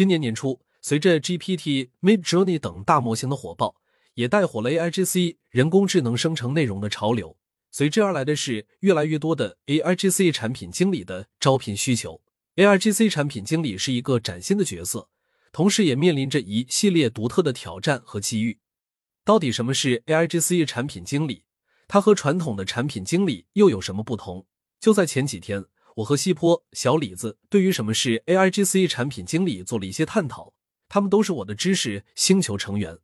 今年年初，随着 GPT、Midjourney 等大模型的火爆，也带火了 AIGC 人工智能生成内容的潮流。随之而来的是越来越多的 AIGC 产品经理的招聘需求。AIGC 产品经理是一个崭新的角色，同时也面临着一系列独特的挑战和机遇。到底什么是 AIGC 产品经理？它和传统的产品经理又有什么不同？就在前几天。我和西坡、小李子对于什么是 AIGC 产品经理做了一些探讨，他们都是我的知识星球成员。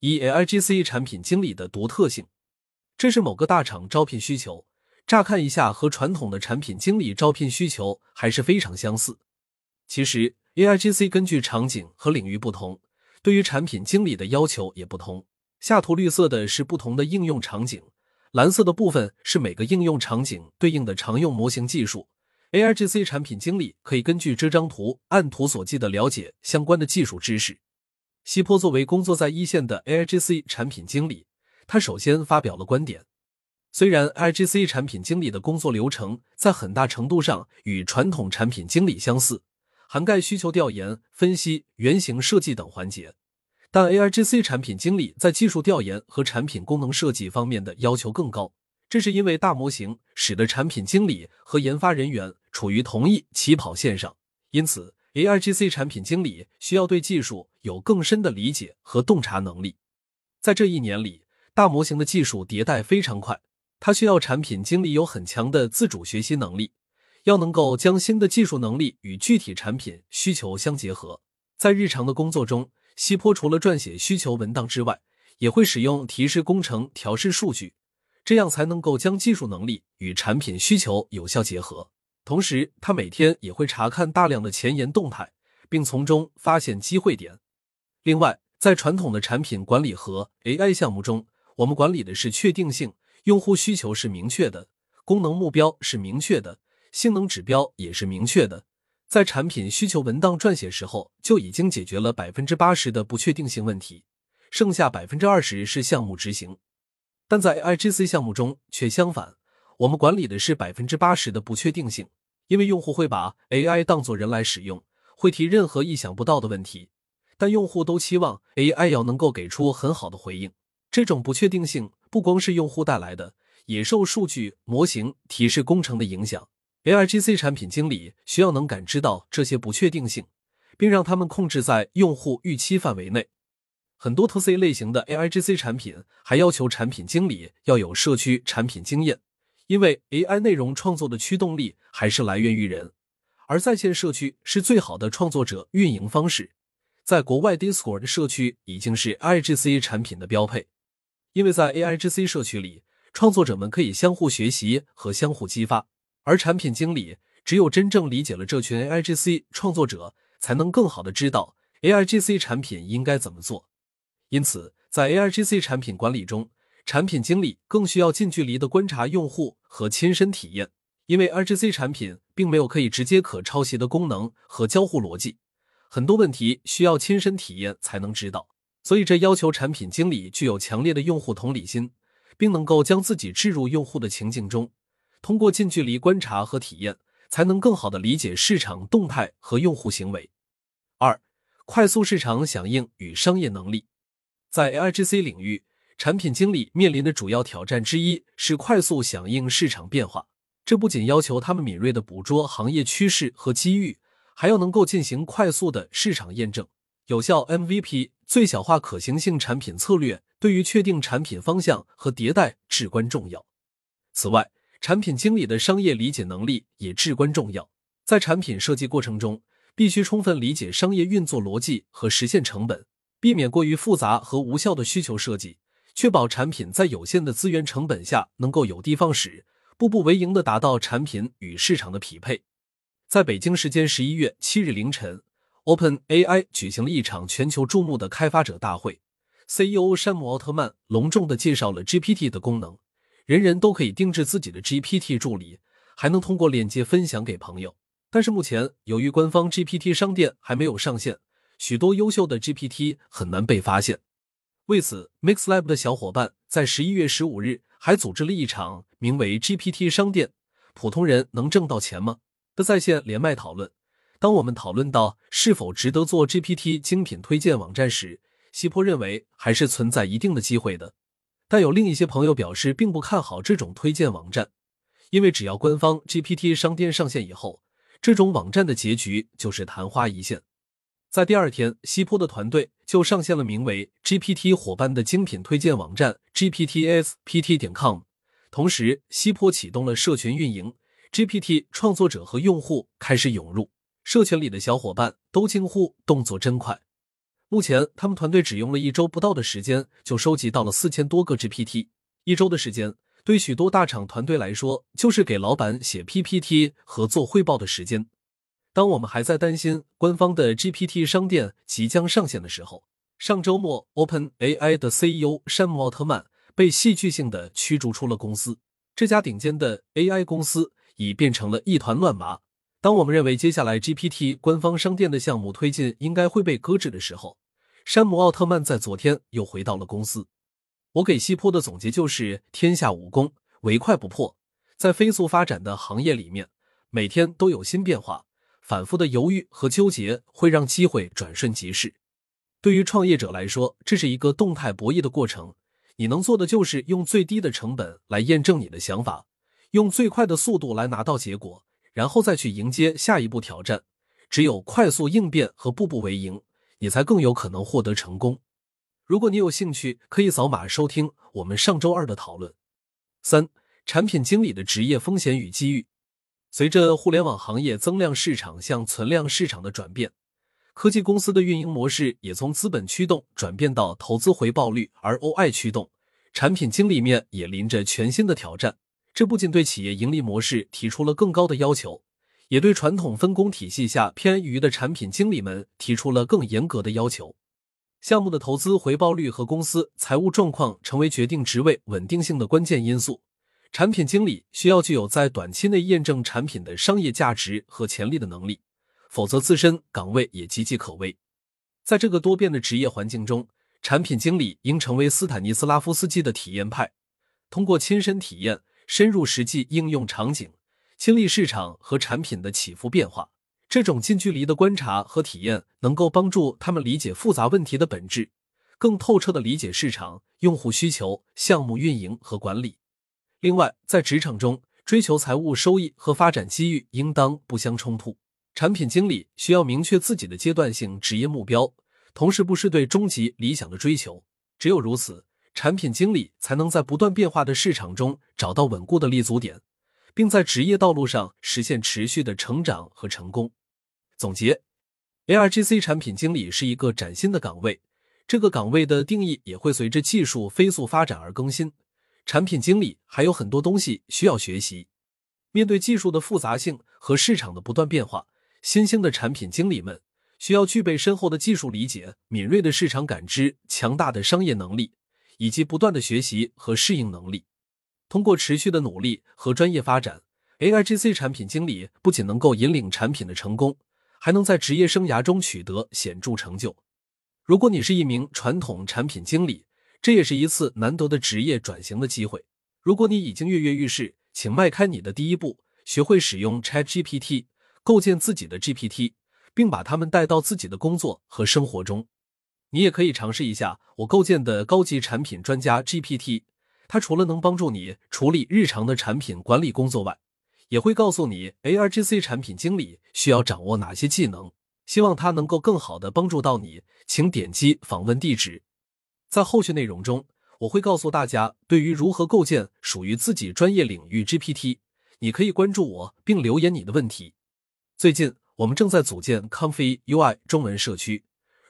一 AIGC 产品经理的独特性，这是某个大厂招聘需求，乍看一下和传统的产品经理招聘需求还是非常相似。其实 AIGC 根据场景和领域不同，对于产品经理的要求也不同。下图绿色的是不同的应用场景。蓝色的部分是每个应用场景对应的常用模型技术。AIGC 产品经理可以根据这张图按图所记的了解相关的技术知识。西坡作为工作在一线的 AIGC 产品经理，他首先发表了观点。虽然 AIGC 产品经理的工作流程在很大程度上与传统产品经理相似，涵盖需求调研、分析、原型设计等环节。但 AIGC 产品经理在技术调研和产品功能设计方面的要求更高，这是因为大模型使得产品经理和研发人员处于同一起跑线上，因此 AIGC 产品经理需要对技术有更深的理解和洞察能力。在这一年里，大模型的技术迭代非常快，它需要产品经理有很强的自主学习能力，要能够将新的技术能力与具体产品需求相结合，在日常的工作中。西坡除了撰写需求文档之外，也会使用提示工程调试数据，这样才能够将技术能力与产品需求有效结合。同时，他每天也会查看大量的前沿动态，并从中发现机会点。另外，在传统的产品管理和 AI 项目中，我们管理的是确定性，用户需求是明确的，功能目标是明确的，性能指标也是明确的。在产品需求文档撰写时候，就已经解决了百分之八十的不确定性问题，剩下百分之二十是项目执行。但在 AIGC 项目中却相反，我们管理的是百分之八十的不确定性，因为用户会把 AI 当作人来使用，会提任何意想不到的问题，但用户都期望 AI 要能够给出很好的回应。这种不确定性不光是用户带来的，也受数据模型提示工程的影响。AIGC 产品经理需要能感知到这些不确定性，并让他们控制在用户预期范围内。很多 TC 类型的 AIGC 产品还要求产品经理要有社区产品经验，因为 AI 内容创作的驱动力还是来源于人，而在线社区是最好的创作者运营方式。在国外，Discord 社区已经是 AIGC 产品的标配，因为在 AIGC 社区里，创作者们可以相互学习和相互激发。而产品经理只有真正理解了这群 AIGC 创作者，才能更好的知道 AIGC 产品应该怎么做。因此，在 AIGC 产品管理中，产品经理更需要近距离的观察用户和亲身体验，因为 AIGC 产品并没有可以直接可抄袭的功能和交互逻辑，很多问题需要亲身体验才能知道。所以，这要求产品经理具有强烈的用户同理心，并能够将自己置入用户的情境中。通过近距离观察和体验，才能更好的理解市场动态和用户行为。二、快速市场响应与商业能力，在 AIGC 领域，产品经理面临的主要挑战之一是快速响应市场变化。这不仅要求他们敏锐的捕捉行业趋势和机遇，还要能够进行快速的市场验证。有效 MVP 最小化可行性产品策略对于确定产品方向和迭代至关重要。此外，产品经理的商业理解能力也至关重要，在产品设计过程中，必须充分理解商业运作逻辑和实现成本，避免过于复杂和无效的需求设计，确保产品在有限的资源成本下能够有的放矢，步步为营的达到产品与市场的匹配。在北京时间十一月七日凌晨，Open AI 举行了一场全球注目的开发者大会，CEO 山姆奥特曼隆重的介绍了 GPT 的功能。人人都可以定制自己的 GPT 助理，还能通过链接分享给朋友。但是目前由于官方 GPT 商店还没有上线，许多优秀的 GPT 很难被发现。为此，MixLab 的小伙伴在十一月十五日还组织了一场名为 “GPT 商店，普通人能挣到钱吗”的在线连麦讨论。当我们讨论到是否值得做 GPT 精品推荐网站时，西坡认为还是存在一定的机会的。但有另一些朋友表示并不看好这种推荐网站，因为只要官方 GPT 商店上线以后，这种网站的结局就是昙花一现。在第二天，西坡的团队就上线了名为 GPT 伙伴的精品推荐网站 GPTspt 点 com。同时，西坡启动了社群运营，GPT 创作者和用户开始涌入，社群里的小伙伴都惊呼动作真快。目前，他们团队只用了一周不到的时间，就收集到了四千多个 GPT。一周的时间，对许多大厂团队来说，就是给老板写 PPT 和做汇报的时间。当我们还在担心官方的 GPT 商店即将上线的时候，上周末，OpenAI 的 CEO 山姆·奥特曼被戏剧性的驱逐出了公司。这家顶尖的 AI 公司已变成了一团乱麻。当我们认为接下来 GPT 官方商店的项目推进应该会被搁置的时候，山姆·奥特曼在昨天又回到了公司。我给西坡的总结就是：天下武功，唯快不破。在飞速发展的行业里面，每天都有新变化。反复的犹豫和纠结会让机会转瞬即逝。对于创业者来说，这是一个动态博弈的过程。你能做的就是用最低的成本来验证你的想法，用最快的速度来拿到结果，然后再去迎接下一步挑战。只有快速应变和步步为营，你才更有可能获得成功。如果你有兴趣，可以扫码收听我们上周二的讨论。三、产品经理的职业风险与机遇。随着互联网行业增量市场向存量市场的转变，科技公司的运营模式也从资本驱动转变到投资回报率 ROI 驱动。产品经理面也临着全新的挑战，这不仅对企业盈利模式提出了更高的要求，也对传统分工体系下偏于的产品经理们提出了更严格的要求。项目的投资回报率和公司财务状况成为决定职位稳定性的关键因素。产品经理需要具有在短期内验证产品的商业价值和潜力的能力，否则自身岗位也岌岌可危。在这个多变的职业环境中，产品经理应成为斯坦尼斯拉夫斯基的体验派，通过亲身体验、深入实际应用场景，经历市场和产品的起伏变化。这种近距离的观察和体验，能够帮助他们理解复杂问题的本质，更透彻的理解市场、用户需求、项目运营和管理。另外，在职场中追求财务收益和发展机遇应当不相冲突。产品经理需要明确自己的阶段性职业目标，同时不是对终极理想的追求。只有如此，产品经理才能在不断变化的市场中找到稳固的立足点，并在职业道路上实现持续的成长和成功。总结：ARGC 产品经理是一个崭新的岗位，这个岗位的定义也会随着技术飞速发展而更新。产品经理还有很多东西需要学习。面对技术的复杂性和市场的不断变化，新兴的产品经理们需要具备深厚的技术理解、敏锐的市场感知、强大的商业能力，以及不断的学习和适应能力。通过持续的努力和专业发展，AIGC 产品经理不仅能够引领产品的成功，还能在职业生涯中取得显著成就。如果你是一名传统产品经理，这也是一次难得的职业转型的机会。如果你已经跃跃欲试，请迈开你的第一步，学会使用 ChatGPT，构建自己的 GPT，并把它们带到自己的工作和生活中。你也可以尝试一下我构建的高级产品专家 GPT，它除了能帮助你处理日常的产品管理工作外，也会告诉你 ARGC 产品经理需要掌握哪些技能。希望它能够更好的帮助到你。请点击访问地址。在后续内容中，我会告诉大家，对于如何构建属于自己专业领域 GPT，你可以关注我并留言你的问题。最近，我们正在组建 Comfy UI 中文社区。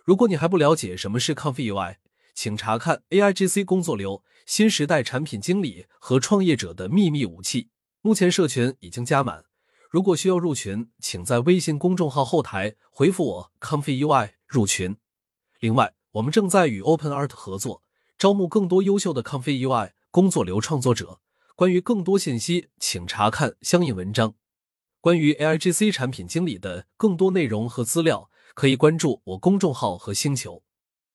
如果你还不了解什么是 Comfy UI，请查看 AIGC 工作流新时代产品经理和创业者的秘密武器。目前社群已经加满，如果需要入群，请在微信公众号后台回复我 Comfy UI 入群。另外，我们正在与 OpenArt 合作，招募更多优秀的 Confi UI 工作流创作者。关于更多信息，请查看相应文章。关于 AIGC 产品经理的更多内容和资料，可以关注我公众号和星球。